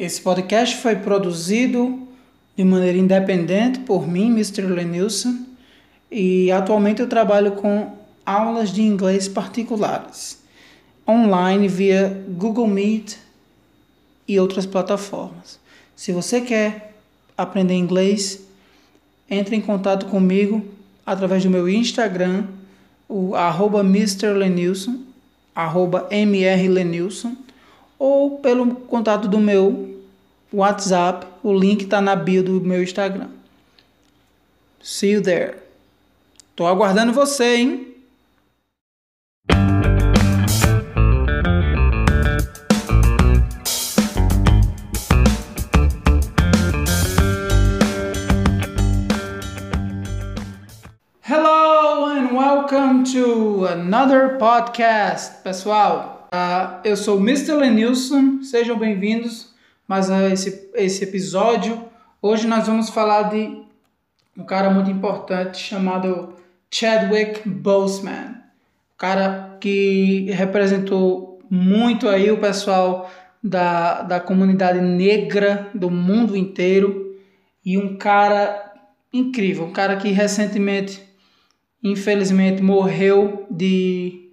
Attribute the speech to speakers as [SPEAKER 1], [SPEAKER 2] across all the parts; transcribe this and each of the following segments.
[SPEAKER 1] Esse podcast foi produzido de maneira independente por mim, Mr. Lenilson, e atualmente eu trabalho com aulas de inglês particulares, online via Google Meet e outras plataformas. Se você quer aprender inglês, entre em contato comigo através do meu Instagram, o arroba mrlenilson, arroba mrlenilson, ou pelo contato do meu WhatsApp, o link está na bio do meu Instagram. See you there. Tô aguardando você, hein? Hello and welcome to another podcast, pessoal. Uh, eu sou Mr. Lenilson, sejam bem-vindos mais a esse, esse episódio. Hoje nós vamos falar de um cara muito importante chamado Chadwick Boseman, um cara que representou muito aí o pessoal da, da comunidade negra do mundo inteiro e um cara incrível, um cara que recentemente infelizmente morreu de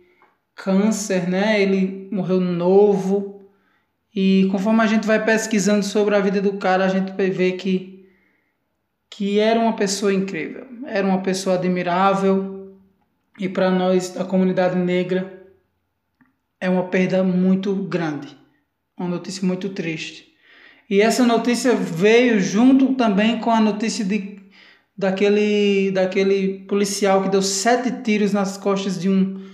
[SPEAKER 1] câncer, né? Ele morreu novo. E conforme a gente vai pesquisando sobre a vida do cara, a gente vê que que era uma pessoa incrível, era uma pessoa admirável e para nós da comunidade negra é uma perda muito grande, uma notícia muito triste. E essa notícia veio junto também com a notícia de daquele, daquele policial que deu sete tiros nas costas de um,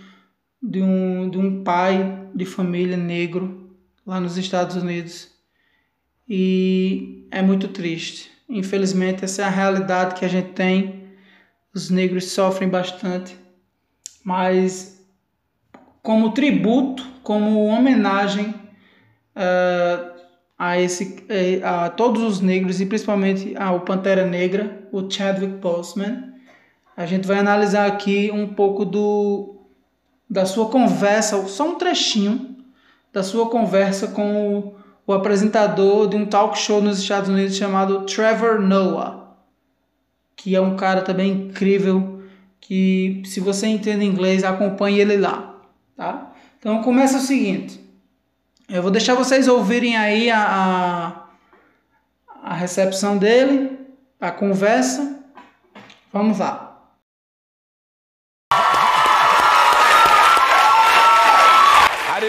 [SPEAKER 1] de um, de um pai de família negro lá nos Estados Unidos. E é muito triste. Infelizmente, essa é a realidade que a gente tem. Os negros sofrem bastante. Mas, como tributo, como homenagem, uh, a, esse, eh, a todos os negros e principalmente ao Pantera Negra, o Chadwick Boseman. A gente vai analisar aqui um pouco do, da sua conversa, só um trechinho da sua conversa com o, o apresentador de um talk show nos Estados Unidos chamado Trevor Noah, que é um cara também incrível, que se você entende inglês, acompanhe ele lá, tá? Então começa o seguinte, eu vou deixar vocês ouvirem aí a, a, a recepção dele, a conversa. Vamos lá.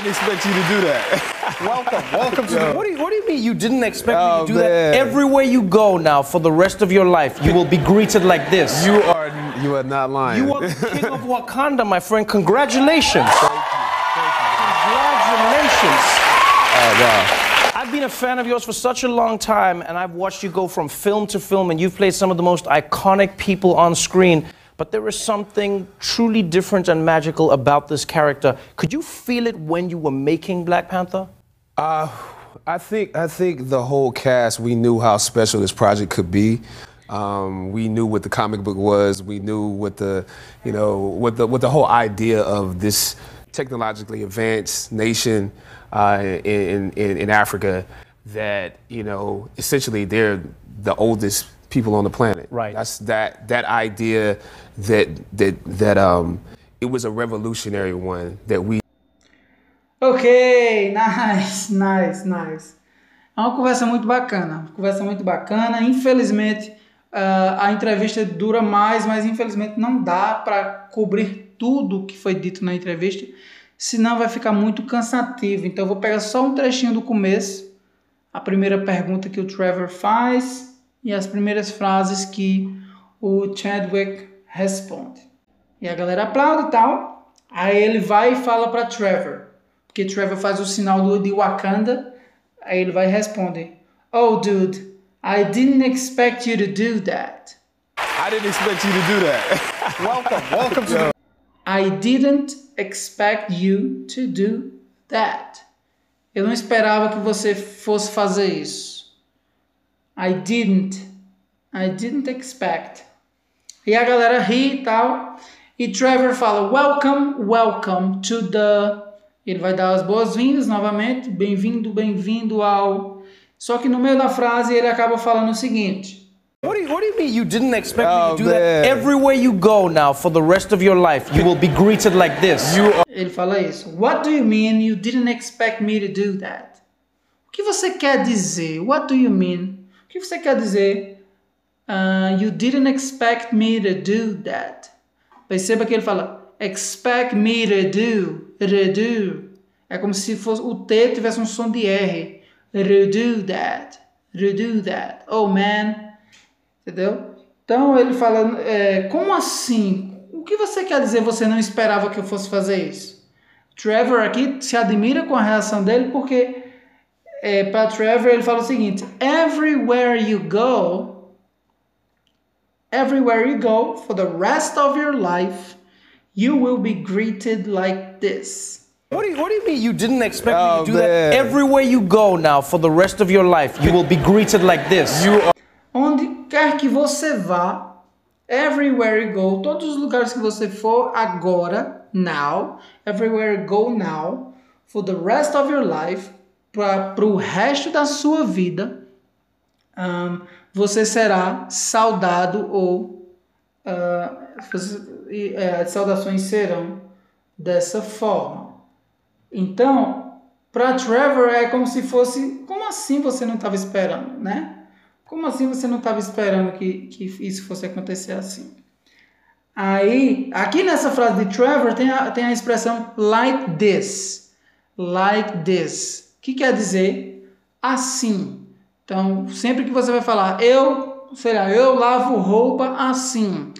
[SPEAKER 2] Didn't expect you to do that.
[SPEAKER 3] welcome, welcome to. What do, you, what do you mean you didn't expect
[SPEAKER 2] Oh,
[SPEAKER 3] me to oh, do
[SPEAKER 2] man.
[SPEAKER 3] that? Everywhere you go now, for the rest of your life, you will be greeted like this.
[SPEAKER 2] You are you are not lying.
[SPEAKER 3] You are the king of Wakanda, my friend. Congratulations. Thank you. Congratulations.
[SPEAKER 2] oh wow.
[SPEAKER 3] I've been a fan of yours for such a long time, and I've watched you go from film to film, and you've played some of the most iconic people on screen. But there is something truly different and magical about this character. Could you feel it when you were making Black Panther?
[SPEAKER 2] Uh, I think I think the whole cast we knew how special this project could be. Um, we knew what the comic book was. We knew what the you know what the what the whole idea of this technologically advanced nation uh, in, in in Africa that you know essentially they're the oldest people on the planet.
[SPEAKER 3] Right.
[SPEAKER 2] That's that that idea that that that um it was a revolutionary one that we
[SPEAKER 1] Ok, nice, nice, nice. É uma conversa muito bacana, conversa muito bacana. Infelizmente, ah, a entrevista dura mais, mas infelizmente não dá para cobrir tudo que foi dito na entrevista, senão vai ficar muito cansativo. Então, eu vou pegar só um trechinho do começo, a primeira pergunta que o Trevor faz e as primeiras frases que o Chadwick responde. E a galera aplaude e tal. Aí ele vai e fala para Trevor, porque Trevor faz o sinal do, de Wakanda. Aí ele vai e responde: Oh, dude, I didn't expect you to do that.
[SPEAKER 2] I didn't expect you to do that.
[SPEAKER 3] Welcome, welcome to
[SPEAKER 1] I didn't expect you to do that. Eu não esperava que você fosse fazer isso. I didn't. I didn't expect. E a galera ri e tal. E Trevor fala: Welcome, welcome to the. Ele vai dar as boas-vindas novamente. Bem-vindo, bem-vindo ao Só que no meio da frase ele acaba falando o seguinte:
[SPEAKER 3] What do, you, what do you mean you didn't expect
[SPEAKER 2] Oh,
[SPEAKER 3] me to do that?
[SPEAKER 2] man.
[SPEAKER 3] Everywhere you go now for the rest of your life, you will be greeted like this.
[SPEAKER 1] Ele fala isso. What do you mean you didn't expect me to do that? O que você quer dizer? What do you mean? Que você quer dizer? Uh, you didn't expect me to do that. Perceba que ele fala expect me to do, to do. É como se fosse o T tivesse um som de R. Redo that, redo that. Oh man, entendeu? Então ele fala, é, como assim? O que você quer dizer? Você não esperava que eu fosse fazer isso? Trevor aqui se admira com a reação dele porque é, para Trevor ele fala o seguinte: Everywhere you go, everywhere you go for the rest of your life, you will be greeted like this.
[SPEAKER 3] What do, you, what do you mean you didn't expect
[SPEAKER 2] Oh,
[SPEAKER 3] me to oh, do
[SPEAKER 2] man.
[SPEAKER 3] that? Everywhere you go now for the rest of your life, you will be greeted like this.
[SPEAKER 2] You are...
[SPEAKER 1] Onde quer que você vá, everywhere you go, todos os lugares que você for agora, now, everywhere you go now, for the rest of your life, para o resto da sua vida, ahn, você será saudado ou você- e, é, as saudações serão dessa forma. Então, para Trevor é como se fosse, como assim você não estava esperando, né? Como assim você não estava esperando que, que isso fosse acontecer assim? Aí, aqui nessa frase de Trevor tem a, tem a expressão like this. Like this. Que quer dizer assim. Então, sempre que você vai falar eu, sei lá, eu lavo roupa assim.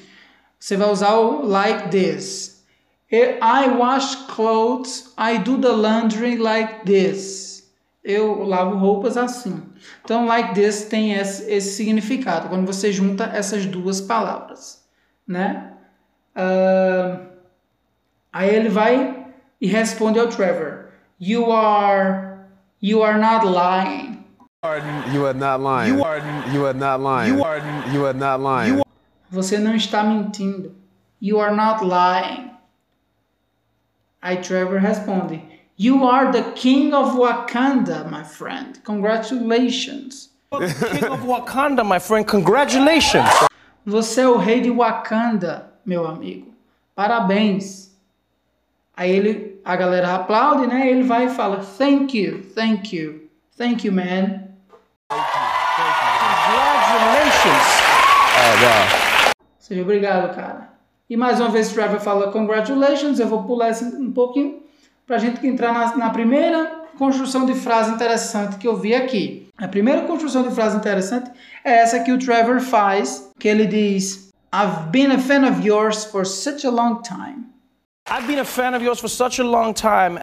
[SPEAKER 1] Você vai usar o like this. I wash clothes, I do the laundry like this. Eu lavo roupas assim. Então, like this tem esse, esse significado quando você junta essas duas palavras, né? Ah, aí ele vai e responde ao Trevor: You are, you are not lying.
[SPEAKER 2] you are not lying. You are you are not lying. You are you are not lying.
[SPEAKER 1] Você não está mentindo. You are not lying. Aí Trevor responde: You are the king of Wakanda, my friend. Congratulations.
[SPEAKER 3] King of Wakanda, my friend, congratulations.
[SPEAKER 1] Você é o rei de Wakanda, meu amigo. Parabéns. Aí ele, a galera aplaude, né? Ele vai e fala: Thank you, thank you, thank you, man.
[SPEAKER 3] Congratulations.
[SPEAKER 2] Oh wow.
[SPEAKER 1] Seja obrigado, cara. E mais uma vez Trevor fala congratulations. Eu vou pular esse um pouquinho pra gente entrar na, na primeira construção de frase interessante que eu vi aqui. A primeira construção de frase interessante é essa que o Trevor faz, que ele diz: I've been a fan of yours for such a long time.
[SPEAKER 3] I've been a fan of yours for such a long time.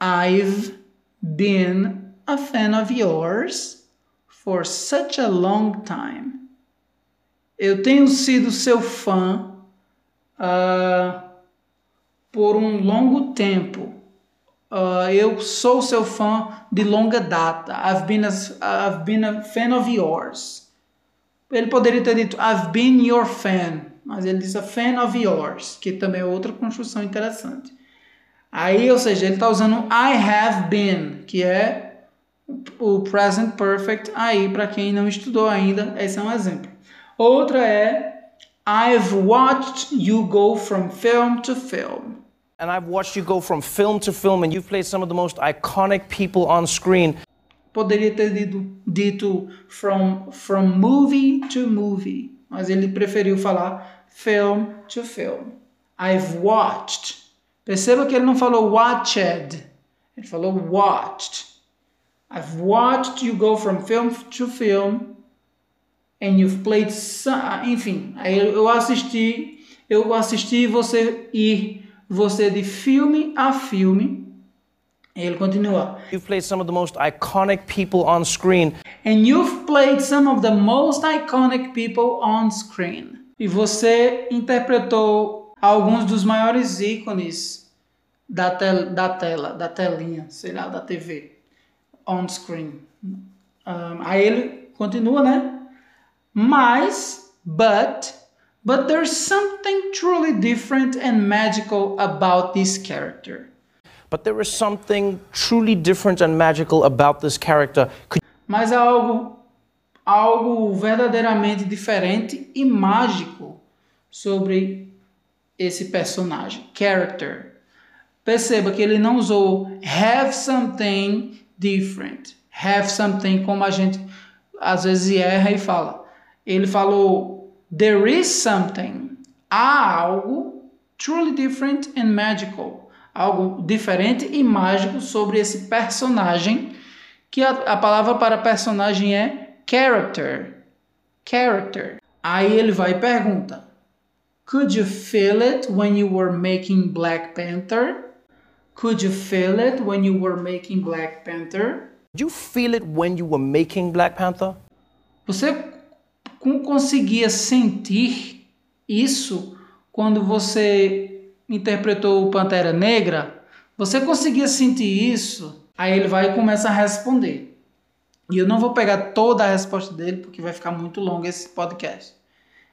[SPEAKER 1] I've been a fan of yours for such a long time. Eu tenho sido seu fã ah, por um longo tempo. Ah, eu sou seu fã de longa data. I've been, a, I've been a fan of yours. Ele poderia ter dito I've been your fan, mas ele diz a fan of yours, que também é outra construção interessante. Aí, ou seja, ele está usando I have been, que é o present perfect aí para quem não estudou ainda, esse é um exemplo. Outra é I've watched you go from film to film.
[SPEAKER 3] And I've watched you go from film to film, and you've played some of the most iconic people on screen.
[SPEAKER 1] Poderia ter dito, dito from, from movie to movie, mas ele preferiu falar film to film. I've watched. Perceba que ele não falou watched, ele falou watched. I've watched you go from film to film and you've played some, enfim, aí eu assisti, eu assisti você ir você de filme a filme. Ele continua.
[SPEAKER 3] You've played some of the most iconic people on screen.
[SPEAKER 1] And you've played some of the most iconic people on screen. E você interpretou alguns dos maiores ícones da, tel da tela, da telinha, sei lá, da TV, on screen. Um, aí ele continua, né? Mas, but, but there's something truly different and magical about this character.
[SPEAKER 3] But there is something truly different and magical about this character. Could
[SPEAKER 1] mas há algo, algo verdadeiramente diferente e mágico sobre esse personagem, character. Perceba que ele não usou have something different, have something como a gente às vezes erra e fala. Ele falou there is something, há algo truly different and magical, algo diferente e mágico sobre esse personagem, que a, a palavra para personagem é character. Character. Aí ele vai e pergunta: Could you feel it when you were making Black Panther? Could you feel it when you were making Black Panther?
[SPEAKER 3] Did you feel it when you were making Black Panther?
[SPEAKER 1] Você conseguia sentir isso quando você interpretou o Pantera Negra? Você conseguia sentir isso? Aí ele vai e começa a responder. E eu não vou pegar toda a resposta dele porque vai ficar muito longo esse podcast.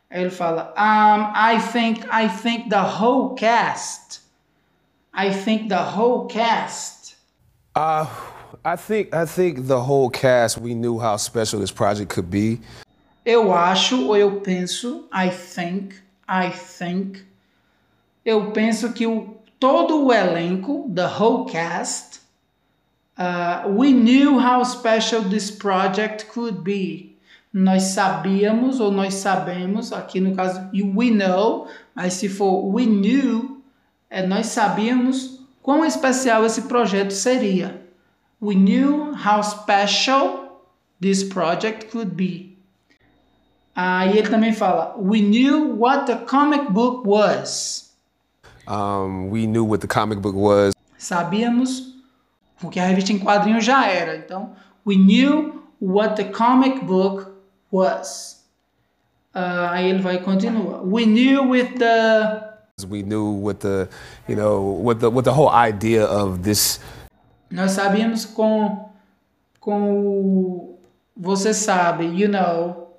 [SPEAKER 1] Aí ele fala: um, I think I think the whole cast. I think the whole cast.
[SPEAKER 2] Uh, I think I think the whole cast we knew how special this project could be.
[SPEAKER 1] Eu acho ou eu penso, I think, I think. Eu penso que o, todo o elenco, the whole cast, uh, we knew how special this project could be. Nós sabíamos ou nós sabemos, aqui no caso, we know, mas se for we knew, é, nós sabíamos quão especial esse projeto seria. We knew how special this project could be. Aí ele também fala, we knew what the comic book was.
[SPEAKER 2] Um, we knew what the comic book was.
[SPEAKER 1] Sabíamos o que a revista em quadrinhos já era. Então, we knew what the comic book was. Uh, aí ele vai e continua. We knew with the
[SPEAKER 2] we knew what the you know what the what the whole idea of this
[SPEAKER 1] nós sabíamos com com você sabe you know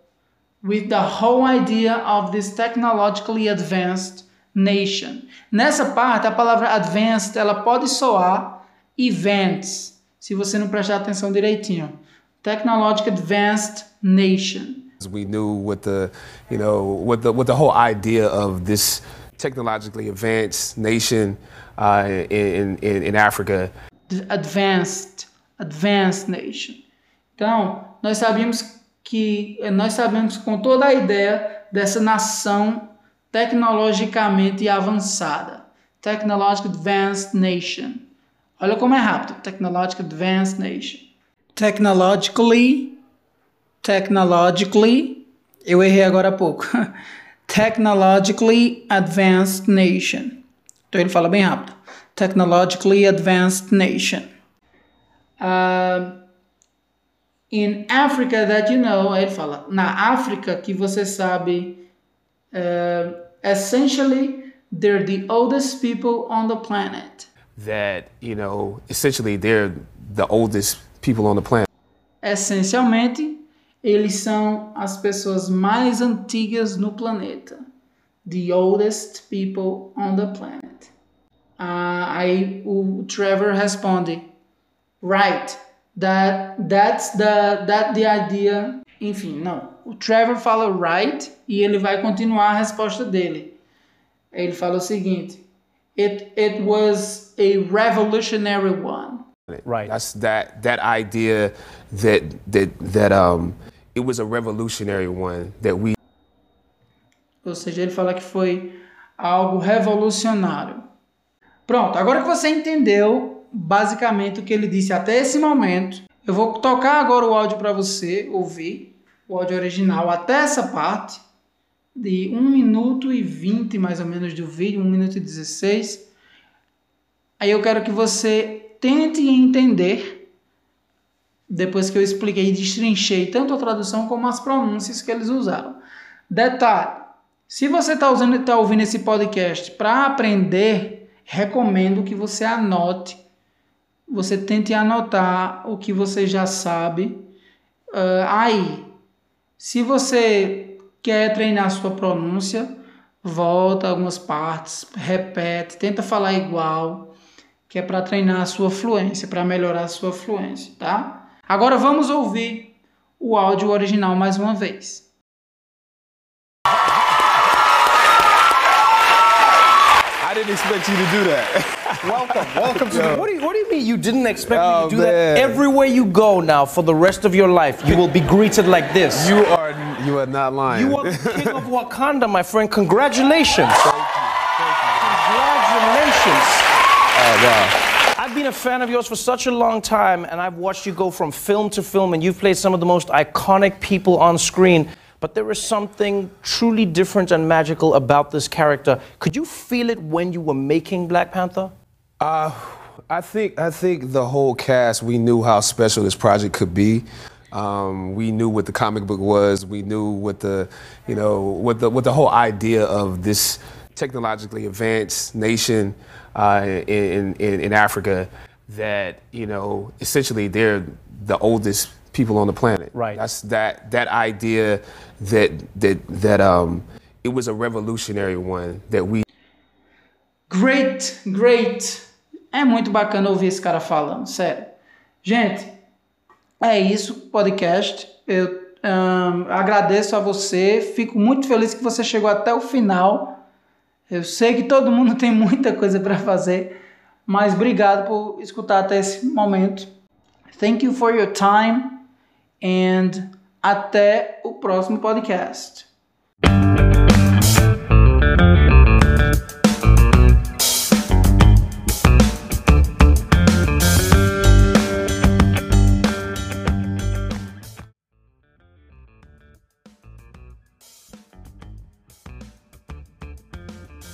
[SPEAKER 1] with the whole idea of this technologically advanced nation nessa parte a palavra advanced ela pode soar events se você não prestar atenção direitinho technologically advanced nation
[SPEAKER 2] we knew what the you know what the what the whole idea of this technologically advanced nation uh, in, in, in Africa.
[SPEAKER 1] Advanced, advanced nation. Então, nós sabíamos que nós sabemos com toda a ideia dessa nação tecnologicamente avançada. Technological Advanced Nation. Olha como é rápido. Technological Advanced Nation. Technologically, technologically, eu errei agora há pouco. technologically advanced nation. Então ele fala bem rápido. Technologically advanced nation. Uh, in Africa that you know, ele fala, na África que você sabe, uh, essentially they're the oldest people on the planet.
[SPEAKER 2] That, you know, essentially they're the oldest people on the planet.
[SPEAKER 1] Essencialmente, eles são as pessoas mais antigas no planeta. The oldest people on the planet. Ah, aí o Trevor responde, right, that, that's the, that the idea. Enfim, não. O Trevor fala right e ele vai continuar a resposta dele. Ele fala o seguinte, it, it was a revolutionary one.
[SPEAKER 2] Right. That's that that idea that that that um it was a revolutionary one that we
[SPEAKER 1] Ou seja, ele fala que foi algo revolucionário. Pronto, agora que você entendeu basicamente o que ele disse até esse momento, eu vou tocar agora o áudio para você ouvir, o áudio original até essa parte, de 1 minuto e 20 mais ou menos do vídeo, 1 minuto e 16. Aí eu quero que você tente entender depois que eu expliquei e destrinchei tanto a tradução como as pronúncias que eles usaram. Detalhe: se você está tá ouvindo esse podcast para aprender, recomendo que você anote, você tente anotar o que você já sabe uh, aí. Se você quer treinar sua pronúncia, volta algumas partes, repete, tenta falar igual, que é para treinar a sua fluência, para melhorar a sua fluência, tá? Agora vamos ouvir o áudio original mais uma vez.
[SPEAKER 2] I didn't expect you to do that.
[SPEAKER 3] Welcome, welcome to the. What do, you, what do you mean you didn't expect me
[SPEAKER 2] Oh,
[SPEAKER 3] to do that?
[SPEAKER 2] man.
[SPEAKER 3] Everywhere you go now, for the rest of your life, you will be greeted like this.
[SPEAKER 2] You are you are not lying.
[SPEAKER 3] You are the king of Wakanda, my friend. Congratulations. Thank you. Congratulations.
[SPEAKER 2] oh wow.
[SPEAKER 3] I've been a fan of yours for such a long time, and I've watched you go from film to film, and you've played some of the most iconic people on screen. But there is something truly different and magical about this character. Could you feel it when you were making Black Panther?
[SPEAKER 2] Uh, I think I think the whole cast we knew how special this project could be. Um, we knew what the comic book was. We knew what the you know what the what the whole idea of this technologically advanced nation uh, in, in in Africa that you know essentially they're the oldest people on the planet.
[SPEAKER 3] Right.
[SPEAKER 2] That's that that idea that that that um it was a revolutionary one that we
[SPEAKER 1] Great, great. É muito bacana ouvir esse cara falando, sério. Gente, é isso, podcast. Eu agradeço a você, fico muito feliz que você chegou até o final. Eu sei que todo mundo tem muita coisa para fazer, mas obrigado por escutar até esse momento. Thank you for your time and até o próximo podcast.